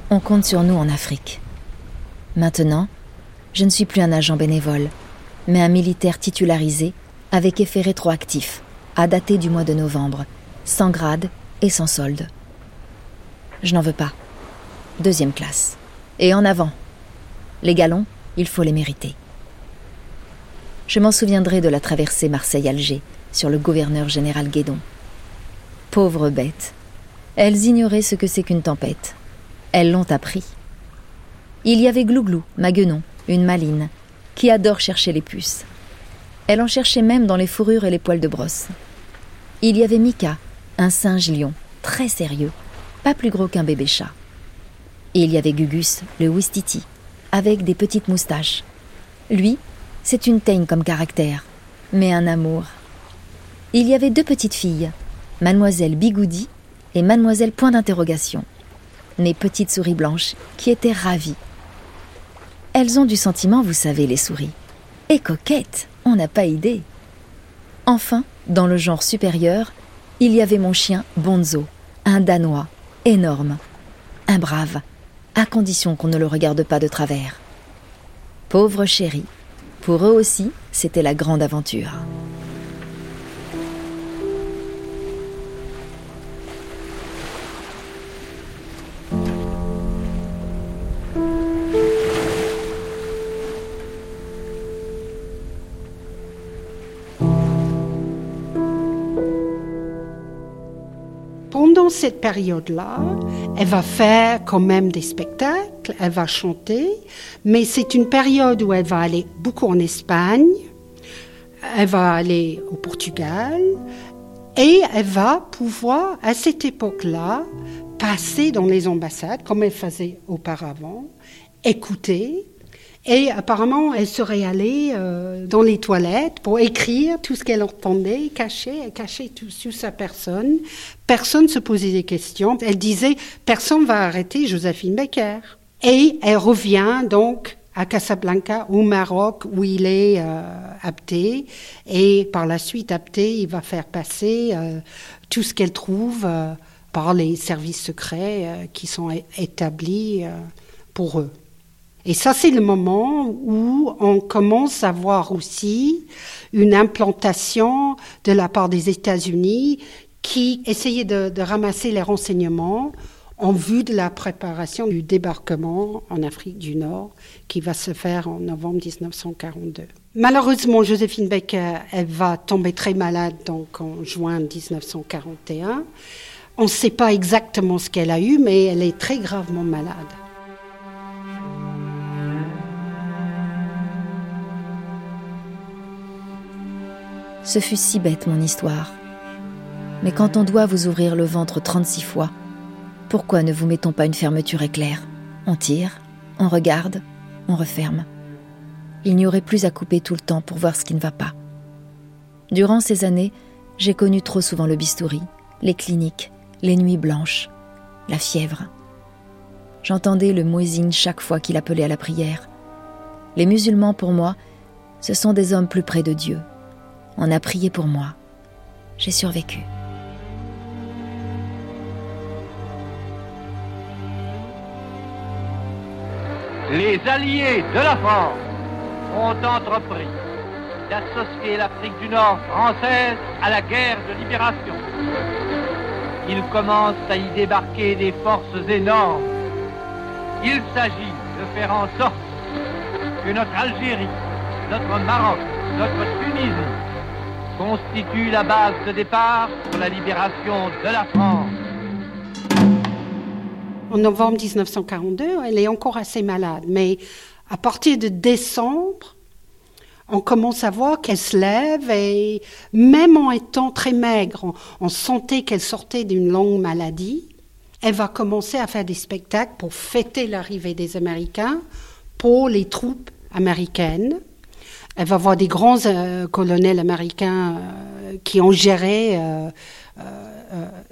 On compte sur nous en Afrique. Maintenant, je ne suis plus un agent bénévole, mais un militaire titularisé avec effet rétroactif, à dater du mois de novembre, sans grade et sans solde. Je n'en veux pas. Deuxième classe. Et en avant. Les galons, il faut les mériter. Je m'en souviendrai de la traversée Marseille-Alger sur le gouverneur général Guédon. Pauvres bêtes. Elles ignoraient ce que c'est qu'une tempête. Elles l'ont appris. Il y avait Glouglou, ma guenon, une maline, qui adore chercher les puces. Elle en cherchait même dans les fourrures et les poils de brosse. Il y avait Mika, un singe lion, très sérieux, pas plus gros qu'un bébé chat. Et il y avait Gugus, le Wistiti, avec des petites moustaches. Lui, c'est une teigne comme caractère, mais un amour. Il y avait deux petites filles, mademoiselle Bigoudi et mademoiselle Point d'interrogation, nées petites souris blanches, qui étaient ravies. Elles ont du sentiment, vous savez, les souris. Et coquettes, on n'a pas idée. Enfin, dans le genre supérieur, il y avait mon chien Bonzo, un Danois, énorme, un brave, à condition qu'on ne le regarde pas de travers. Pauvre chéri, pour eux aussi, c'était la grande aventure. Cette période-là, elle va faire quand même des spectacles, elle va chanter, mais c'est une période où elle va aller beaucoup en Espagne, elle va aller au Portugal, et elle va pouvoir, à cette époque-là, passer dans les ambassades, comme elle faisait auparavant, écouter, et apparemment, elle serait allée euh, dans les toilettes pour écrire tout ce qu'elle entendait, cacher, elle tout sur sa personne. Personne ne se posait des questions. Elle disait, personne va arrêter Joséphine Becker. Et elle revient donc à Casablanca, au Maroc, où il est euh, apté. Et par la suite, apté, il va faire passer euh, tout ce qu'elle trouve euh, par les services secrets euh, qui sont établis euh, pour eux. Et ça, c'est le moment où on commence à voir aussi une implantation de la part des États-Unis qui essayaient de, de ramasser les renseignements en vue de la préparation du débarquement en Afrique du Nord qui va se faire en novembre 1942. Malheureusement, Joséphine Baker, elle va tomber très malade donc en juin 1941. On ne sait pas exactement ce qu'elle a eu, mais elle est très gravement malade. Ce fut si bête mon histoire. Mais quand on doit vous ouvrir le ventre 36 fois, pourquoi ne vous mettons pas une fermeture éclair? On tire, on regarde, on referme. Il n'y aurait plus à couper tout le temps pour voir ce qui ne va pas. Durant ces années, j'ai connu trop souvent le bistouri, les cliniques, les nuits blanches, la fièvre. J'entendais le muezzin chaque fois qu'il appelait à la prière. Les musulmans, pour moi, ce sont des hommes plus près de Dieu. On a prié pour moi. J'ai survécu. Les alliés de la France ont entrepris d'associer l'Afrique du Nord française à la guerre de libération. Ils commencent à y débarquer des forces énormes. Il s'agit de faire en sorte que notre Algérie, notre Maroc, notre Tunisie constituent la base de départ pour la libération de la France. En novembre 1942, elle est encore assez malade, mais à partir de décembre, on commence à voir qu'elle se lève et même en étant très maigre, on sentait qu'elle sortait d'une longue maladie. Elle va commencer à faire des spectacles pour fêter l'arrivée des Américains pour les troupes américaines. Elle va voir des grands euh, colonels américains euh, qui ont géré euh,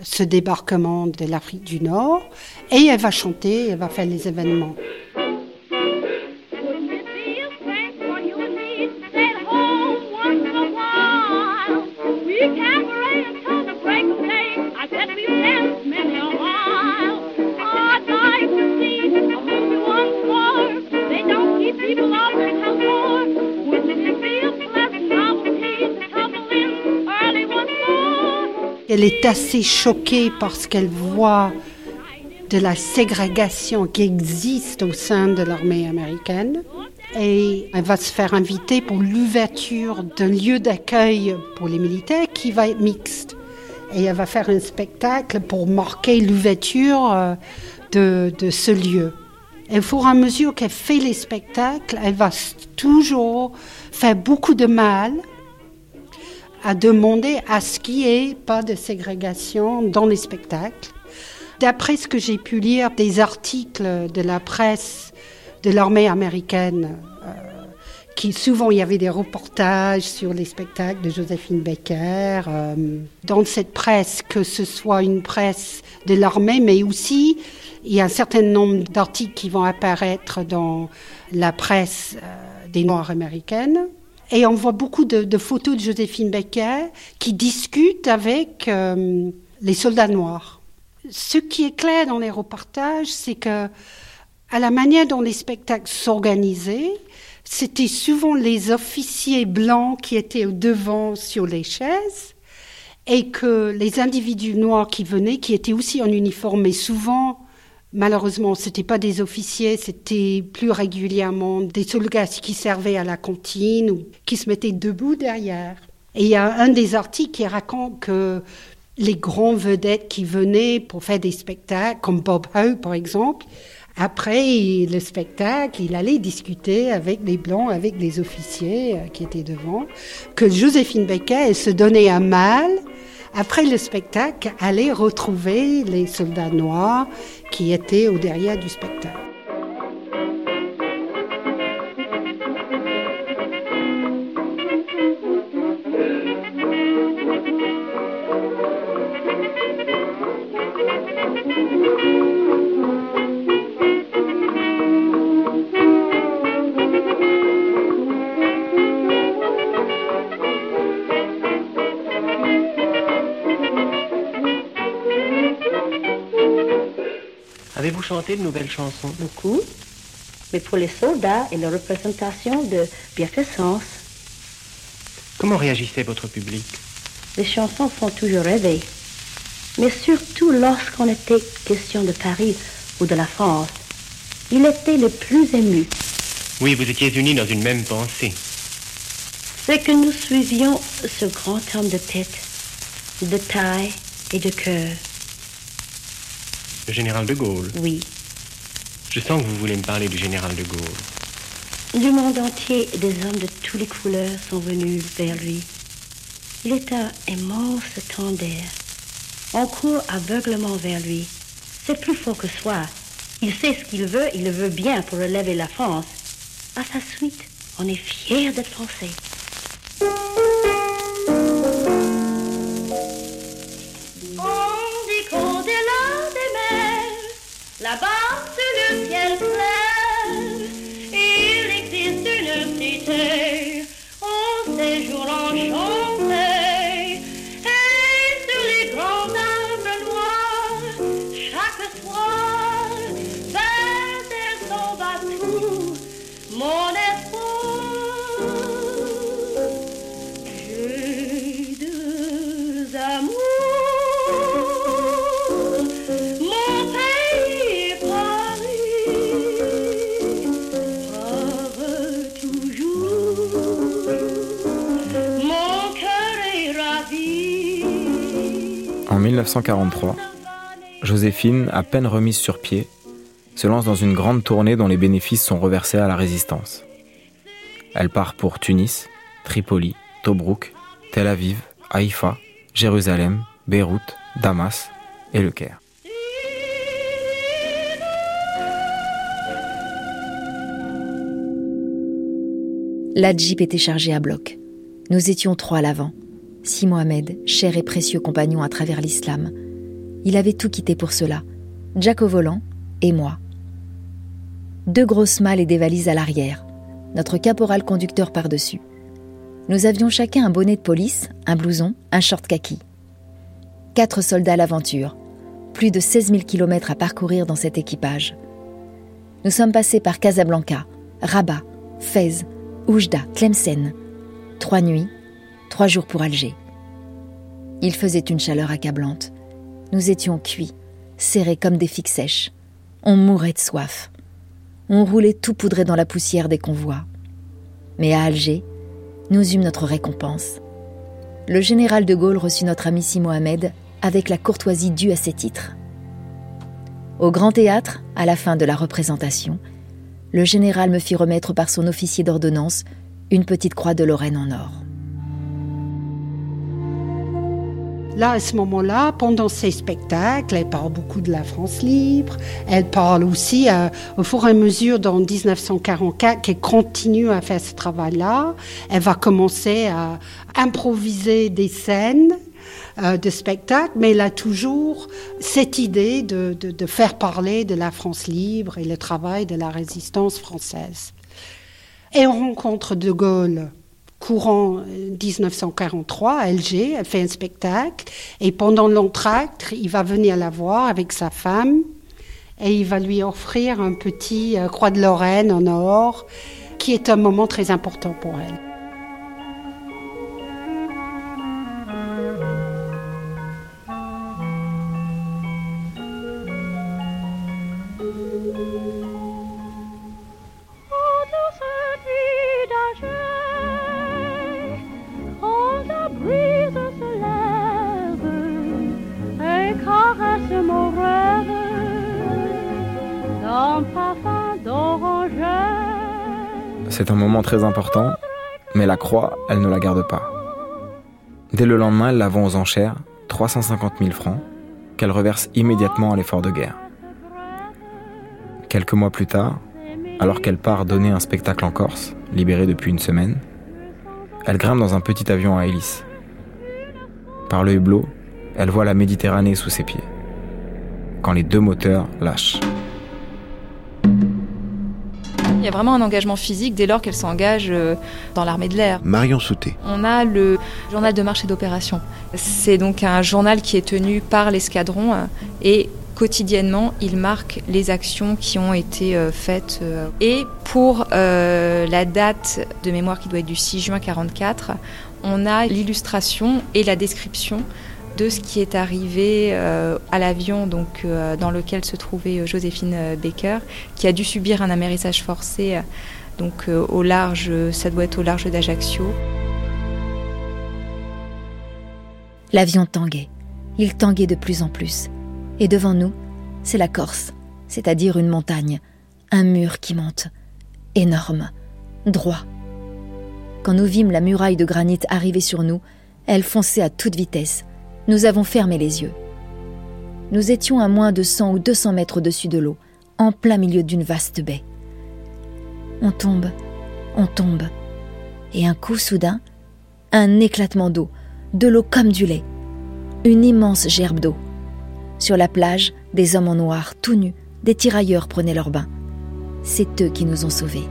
ce débarquement de l'Afrique du Nord et elle va chanter, elle va faire les événements. Elle est assez choquée parce qu'elle voit de la ségrégation qui existe au sein de l'armée américaine. Et elle va se faire inviter pour l'ouverture d'un lieu d'accueil pour les militaires qui va être mixte. Et elle va faire un spectacle pour marquer l'ouverture euh, de, ce lieu. Et au fur et à mesure qu'elle fait les spectacles, elle va toujours faire beaucoup de mal à demander à ce qu'il n'y ait pas de ségrégation dans les spectacles. D'après ce que j'ai pu lire des articles de la presse de l'armée américaine, euh, qui souvent il y avait des reportages sur les spectacles de Joséphine Baker, euh, dans cette presse, que ce soit une presse de l'armée, mais aussi il y a un certain nombre d'articles qui vont apparaître dans la presse euh, des Noirs américaines. Et on voit beaucoup de, photos de Joséphine Becker qui discute avec euh, les soldats noirs. Ce qui est clair dans les reportages, c'est que à la manière dont les spectacles s'organisaient, c'était souvent les officiers blancs qui étaient au devant sur les chaises et que les individus noirs qui venaient, qui étaient aussi en uniforme, mais souvent Malheureusement, ce n'était pas des officiers, c'était plus régulièrement des soldats qui servaient à la cantine ou qui se mettaient debout derrière. Et il y a un des articles qui raconte que les grands vedettes qui venaient pour faire des spectacles, comme Bob Howe par exemple, après le spectacle, il allait discuter avec les blancs, avec les officiers euh, qui étaient devant, que Joséphine Becker, elle se donnait un mal après le spectacle, aller retrouver les soldats noirs qui étaient au derrière du spectacle. De nouvelles chansons Beaucoup, mais pour les soldats et la représentation de bienfaisance. Comment réagissait votre public? Les chansons font toujours rêver, mais surtout lorsqu'on était question de Paris ou de la France. Il était le plus ému. Oui, vous étiez unis dans une même pensée. C'est que nous suivions ce grand homme de tête, de taille et de cœur. Le général de Gaulle Oui. Je sens que vous voulez me parler du général de Gaulle. Du monde entier, des hommes de toutes les couleurs sont venus vers lui. Il est un immense d'air. On court aveuglement vers lui. C'est plus fort que soi. Il sait ce qu'il veut, il le veut bien pour relever la France. À sa suite, on est fier d'être français. Là-bas, sur le ciel 1943, Joséphine, à peine remise sur pied, se lance dans une grande tournée dont les bénéfices sont reversés à la résistance. Elle part pour Tunis, Tripoli, Tobrouk, Tel Aviv, Haïfa, Jérusalem, Beyrouth, Damas et le Caire. La Jeep était chargée à bloc. Nous étions trois à l'avant. Si Mohamed, cher et précieux compagnon à travers l'islam. Il avait tout quitté pour cela. Jack au volant et moi. Deux grosses malles et des valises à l'arrière. Notre caporal conducteur par-dessus. Nous avions chacun un bonnet de police, un blouson, un short kaki. Quatre soldats à l'aventure. Plus de 16 000 kilomètres à parcourir dans cet équipage. Nous sommes passés par Casablanca, Rabat, Fès, Oujda, Tlemcen. Trois nuits, trois jours pour Alger. Il faisait une chaleur accablante. Nous étions cuits, serrés comme des figues sèches. On mourait de soif. On roulait tout poudré dans la poussière des convois. Mais à Alger, nous eûmes notre récompense. Le général de Gaulle reçut notre ami Si Mohamed avec la courtoisie due à ses titres. Au Grand Théâtre, à la fin de la représentation, le général me fit remettre par son officier d'ordonnance une petite croix de Lorraine en or. Là, à ce moment-là, pendant ces spectacles, elle parle beaucoup de la France libre. Elle parle aussi, euh, au fur et à mesure, dans 1944, qu'elle continue à faire ce travail-là. Elle va commencer à improviser des scènes euh, de spectacle, mais elle a toujours cette idée de, de faire parler de la France libre et le travail de la résistance française. Et on rencontre De Gaulle courant 1943 à Alger, elle fait un spectacle, et pendant l'entracte, il va venir la voir avec sa femme, et il va lui offrir un petit euh, croix de Lorraine en or, qui est un moment très important pour elle. Moment très important, mais la croix, elle ne la garde pas. Dès le lendemain, elle la vend aux enchères, 350 000 francs, qu'elle reverse immédiatement à l'effort de guerre. Quelques mois plus tard, alors qu'elle part donner un spectacle en Corse, libérée depuis une semaine, elle grimpe dans un petit avion à hélice. Par le hublot, elle voit la Méditerranée sous ses pieds. Quand les deux moteurs lâchent. Il y a vraiment un engagement physique dès lors qu'elle s'engage euh, dans l'armée de l'air. Marion Souté. On a le journal de marche et d'opération. C'est donc un journal qui est tenu par l'escadron euh, et quotidiennement, il marque les actions qui ont été euh, faites. Et pour la date de mémoire qui doit être du 6 juin 44, on a l'illustration et la description de ce qui est arrivé euh, à l'avion donc euh, dans lequel se trouvait euh, Joséphine Baker, qui a dû subir un amérissage forcé donc au large, ça doit être au large d'Ajaccio. L'avion tanguait. Il tanguait de plus en plus. Et devant nous, c'est la Corse, c'est-à-dire une montagne, un mur qui monte, énorme, droit. Quand nous vîmes la muraille de granit arriver sur nous, elle fonçait à toute vitesse, nous avons fermé les yeux. Nous étions à moins de 100 ou 200 mètres au-dessus de l'eau, en plein milieu d'une vaste baie. On tombe, on tombe. Et un coup soudain, un éclatement d'eau, de l'eau comme du lait. Une immense gerbe d'eau. Sur la plage, des hommes en noir, tout nus, des tirailleurs prenaient leur bain. C'est eux qui nous ont sauvés.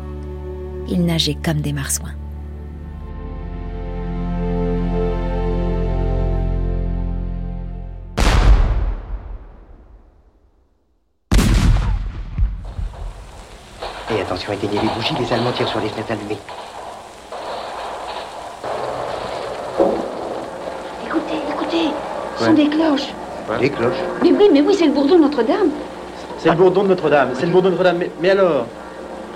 Ils nageaient comme des marsouins. Attention, éteignez les bougies, les Allemands tirent sur les fenêtres allumées. Écoutez, écoutez, ce sont des cloches. Des cloches Mais oui, mais oui, c'est le bourdon de Notre-Dame. C'est le bourdon de Notre-Dame, c'est le bourdon de Notre-Dame. Mais, mais alors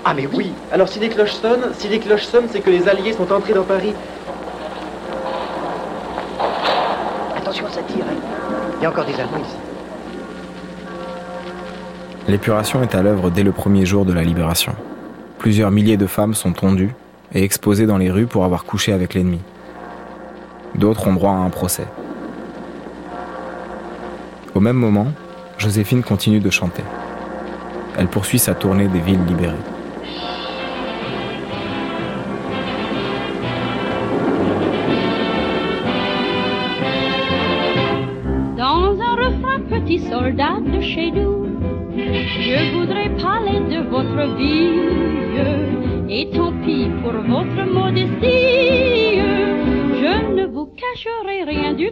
Ah, mais oui. Alors si les cloches sonnent, si les cloches sonnent, c'est que les Alliés sont entrés dans Paris. Attention, ça tire. hein. Il y a encore des Allemands ici. L'épuration est à l'œuvre dès le premier jour de la libération. Plusieurs milliers de femmes sont tondues, et exposés dans les rues pour avoir couché avec l'ennemi. D'autres ont droit à un procès. Au même moment, Joséphine continue de chanter. Elle poursuit sa tournée des villes libérées.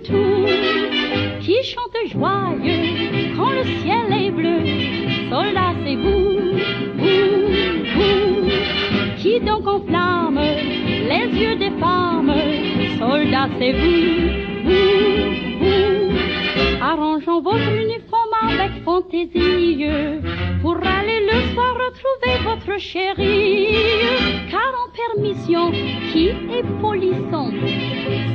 Qui chante joyeux quand le ciel est bleu, soldat c'est vous, vous, vous. Qui donc enflamme les yeux des femmes, soldat c'est vous, vous, vous. Arrangeons votre uniforme avec fantaisie pour aller le soir retrouver votre chérie. Permission, qui est polissant,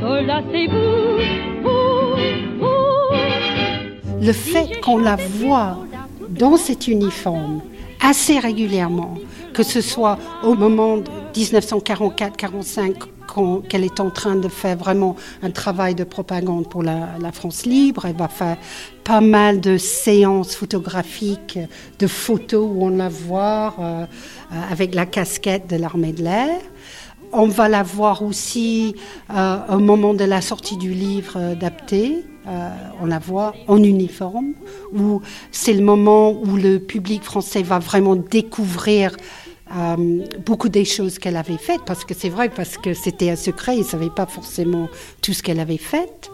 soldat c'est vous, vous, vous. Le fait qu'on la voit dans cet uniforme assez régulièrement, que ce soit au moment de 1944-45 qu'elle est en train de faire vraiment un travail de propagande pour la, France libre. Elle va faire pas mal de séances photographiques, de photos où on la voit euh, avec la casquette de l'armée de l'air. On va la voir aussi euh, au moment de la sortie du livre euh, d'Apté. Euh, on la voit en uniforme, où c'est le moment où le public français va vraiment découvrir euh, beaucoup des choses qu'elle avait faites, parce que c'est vrai, parce que c'était un secret, ils ne savaient pas forcément tout ce qu'elle avait fait.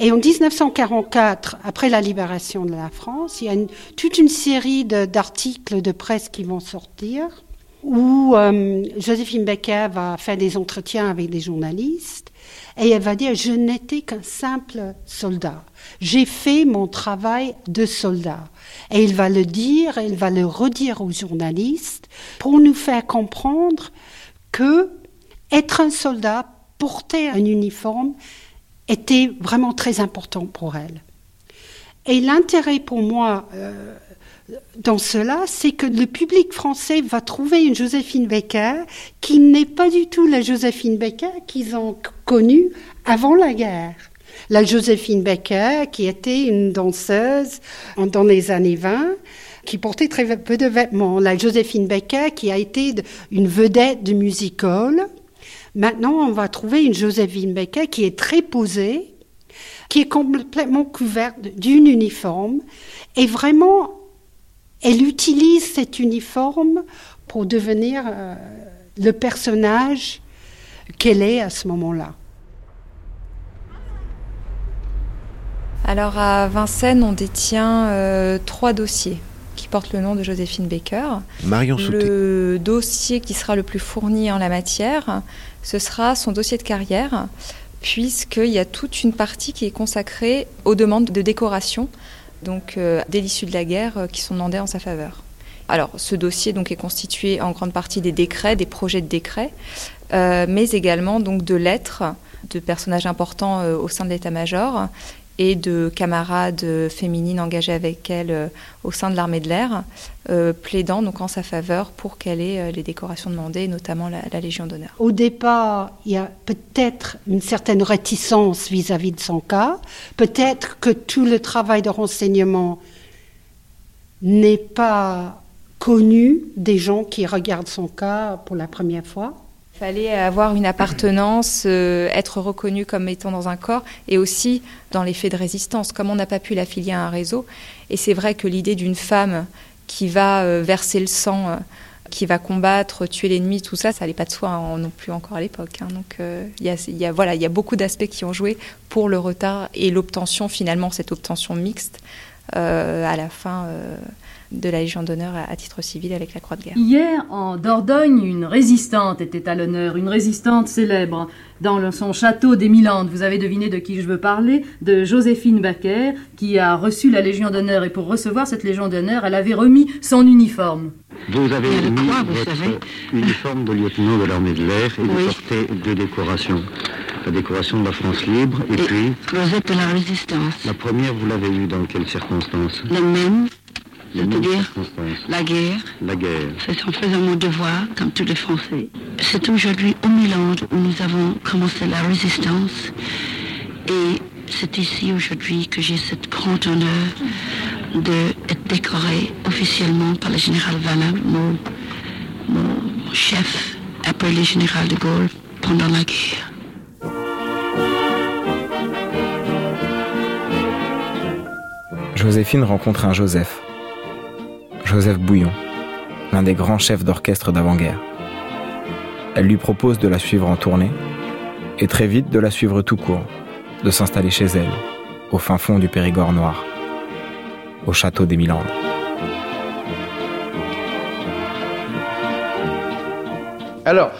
Et en 1944, après la libération de la France, il y a toute une série d'articles de, presse qui vont sortir, où euh, Joséphine Becker va faire des entretiens avec des journalistes, et elle va dire, je n'étais qu'un simple soldat. J'ai fait mon travail de soldat. Et il va le dire, il va le redire aux journalistes pour nous faire comprendre que être un soldat, porter un uniforme, était vraiment très important pour elle. Et l'intérêt pour moi euh, dans cela, c'est que le public français va trouver une Joséphine Becker qui n'est pas du tout la Joséphine Becker qu'ils ont connue avant la guerre. La Joséphine Becker, qui était une danseuse dans les années 20, qui portait très peu de vêtements. La Joséphine Becker, qui a été une vedette de musical. Maintenant, on va trouver une Joséphine Becker qui est très posée, qui est complètement couverte d'une uniforme. Et vraiment, elle utilise cet uniforme pour devenir euh, le personnage qu'elle est à ce moment-là. Alors à Vincennes, on détient euh, trois dossiers qui portent le nom de Joséphine Baker. Marion Souté. Le dossier qui sera le plus fourni en la matière, ce sera son dossier de carrière, puisqu'il y a toute une partie qui est consacrée aux demandes de décoration, donc euh, dès l'issue de la guerre, euh, qui sont demandées en sa faveur. Alors, ce dossier donc est constitué en grande partie des décrets, des projets de décrets, euh, mais également donc de lettres de personnages importants euh, au sein de l'état-major et de camarades féminines engagées avec elle euh, au sein de l'armée de l'air, euh, plaidant donc en sa faveur pour qu'elle ait euh, les décorations demandées, notamment la, la Légion d'honneur. Au départ, il y a peut-être une certaine réticence vis-à-vis de son cas, peut-être que tout le travail de renseignement n'est pas connu des gens qui regardent son cas pour la première fois. Il fallait avoir une appartenance, euh, être reconnu comme étant dans un corps et aussi dans les faits de résistance. Comme on n'a pas pu l'affilier à un réseau, et c'est vrai que l'idée d'une femme qui va euh, verser le sang, euh, qui va combattre, tuer l'ennemi, tout ça, ça n'allait pas de soi hein, non plus encore à l'époque. Hein. Donc il y, a, y, a, y a beaucoup d'aspects qui ont joué pour le retard et l'obtention, finalement, cette obtention mixte à la fin de la Légion d'honneur à, à, titre civil avec la Croix de guerre. Hier, en Dordogne, une résistante était à l'honneur, une résistante célèbre. Dans le, son château des Milandes, vous avez deviné de qui je veux parler, de Joséphine Baker, qui a reçu la Légion d'honneur. Et pour recevoir cette Légion d'honneur, elle avait remis son uniforme. Vous avez mis quoi, vous votre savez uniforme de lieutenant de l'armée de l'air et oui. vous portez deux décorations. La décoration de la France libre et, et puis... Closette de la résistance. La première, vous l'avez eue dans quelles circonstances? La même c'est-à-dire la guerre. La guerre. C'est en faisant mon devoir, comme tous les Français. C'est aujourd'hui au Milan où nous avons commencé la résistance. Et c'est ici aujourd'hui que j'ai cette grand honneur d'être décoré officiellement par le général Vanna, mon, mon chef appelé général de Gaulle pendant la guerre. Joséphine rencontre un Joseph. Joseph Bouillon, l'un des grands chefs d'orchestre d'avant-guerre. Elle lui propose de la suivre en tournée et très vite de la suivre tout court, de s'installer chez elle, au fin fond du Périgord noir, au château des Milandes. Alors,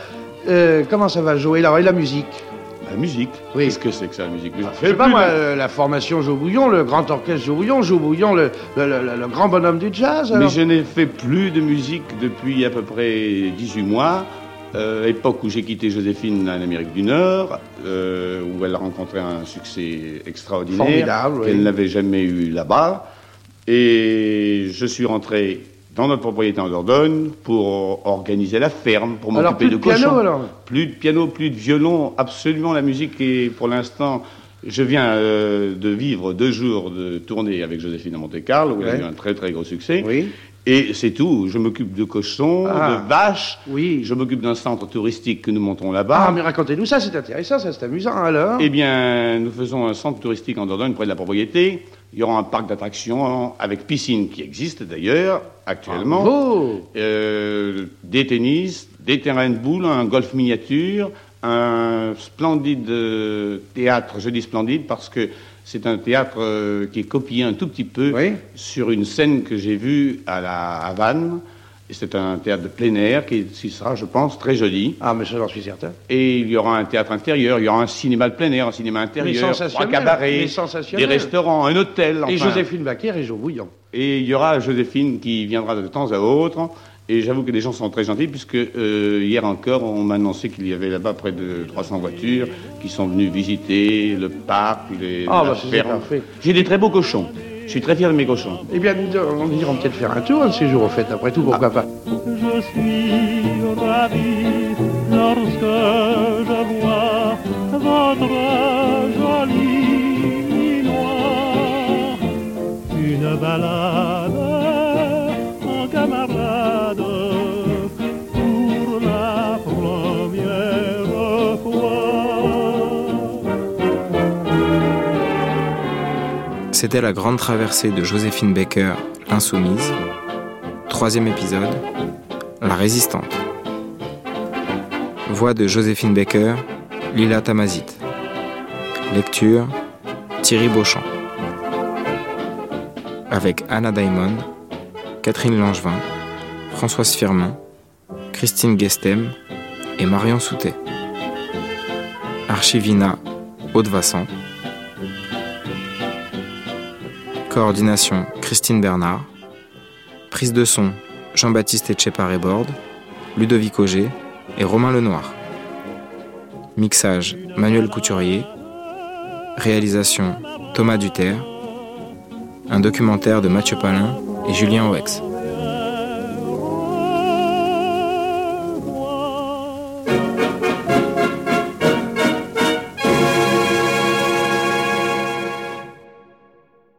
euh, comment ça va jouer Et la musique? La musique Oui. Qu'est-ce que c'est que ça, la musique? Je sais pas moi, euh, la formation Joe Bouillon, le grand orchestre Joe Bouillon, Joe Bouillon, le, le- le- le grand bonhomme du jazz. Mais je n'ai fait plus de musique depuis à peu près 18 mois. Euh, époque où j'ai quitté Joséphine en Amérique du Nord, euh, où elle a rencontré un succès extraordinaire oui. qu'elle n'avait jamais eu là-bas. Et je suis rentré dans notre propriété en Dordogne pour organiser la ferme, pour m'occuper plus de de piano, cochons. alors Plus de piano, plus de violon, absolument la musique est pour l'instant. Je viens euh, de vivre deux jours de tournée avec Joséphine à Monte-Carlo, où il y a Ouais. eu un très très gros succès. Et c'est tout. Je m'occupe de cochons, Ah. de vaches. Oui. Je m'occupe d'un centre touristique que nous montons là-bas. Ah, mais racontez-nous ça, c'est intéressant, ça c'est amusant alors. Eh bien, nous faisons un centre touristique en Dordogne près de la propriété. Il y aura un parc d'attractions avec piscine qui existe d'ailleurs actuellement. Euh, des tennis, des terrains de boules, un golf miniature, un splendide euh, théâtre. Je dis splendide parce que c'est un théâtre euh, qui est copié un tout petit peu sur une scène que j'ai vue à la Havane. C'est un théâtre de plein air qui, qui sera, je pense, très joli. Ah, mais ça, j'en suis certain. Et il y aura un théâtre intérieur, il y aura un cinéma de plein air, un cinéma intérieur, mais sensationnel. des restaurants, un hôtel. Et. Joséphine Baquer et Joe Bouillon. Et il y aura Joséphine qui viendra de temps à autre. Et j'avoue que les gens sont très gentils, puisque euh, hier encore, on m'a annoncé qu'il y avait là-bas près de 300 voitures qui sont venues visiter le parc, les, bah, parfait. J'ai des très beaux cochons. Je suis très fier de mes cochons. Eh bien, nous, on ira peut-être faire un tour un de ces jours, au fait, après tout, pourquoi pas Je suis ravi lorsque je vois votre joli minois. Une balade C'était la grande traversée de Joséphine Baker, l'insoumise. Troisième épisode, la résistante. Voix de Joséphine Baker, Lila Tamazit. Lecture, Thierry Beauchamp. Avec Anna Daimon, Catherine Langevin, Françoise Firmin, Christine Guestem et Marion Soutet. Archivina, Haute-Vassan. Coordination Christine Bernard. Prise de son Jean-Baptiste Etcheparé Borde, Ludovic Auger et Romain Lenoir. Mixage Manuel Couturier. Réalisation Thomas Duterre. Un documentaire de Mathieu Palin et Julien Oex.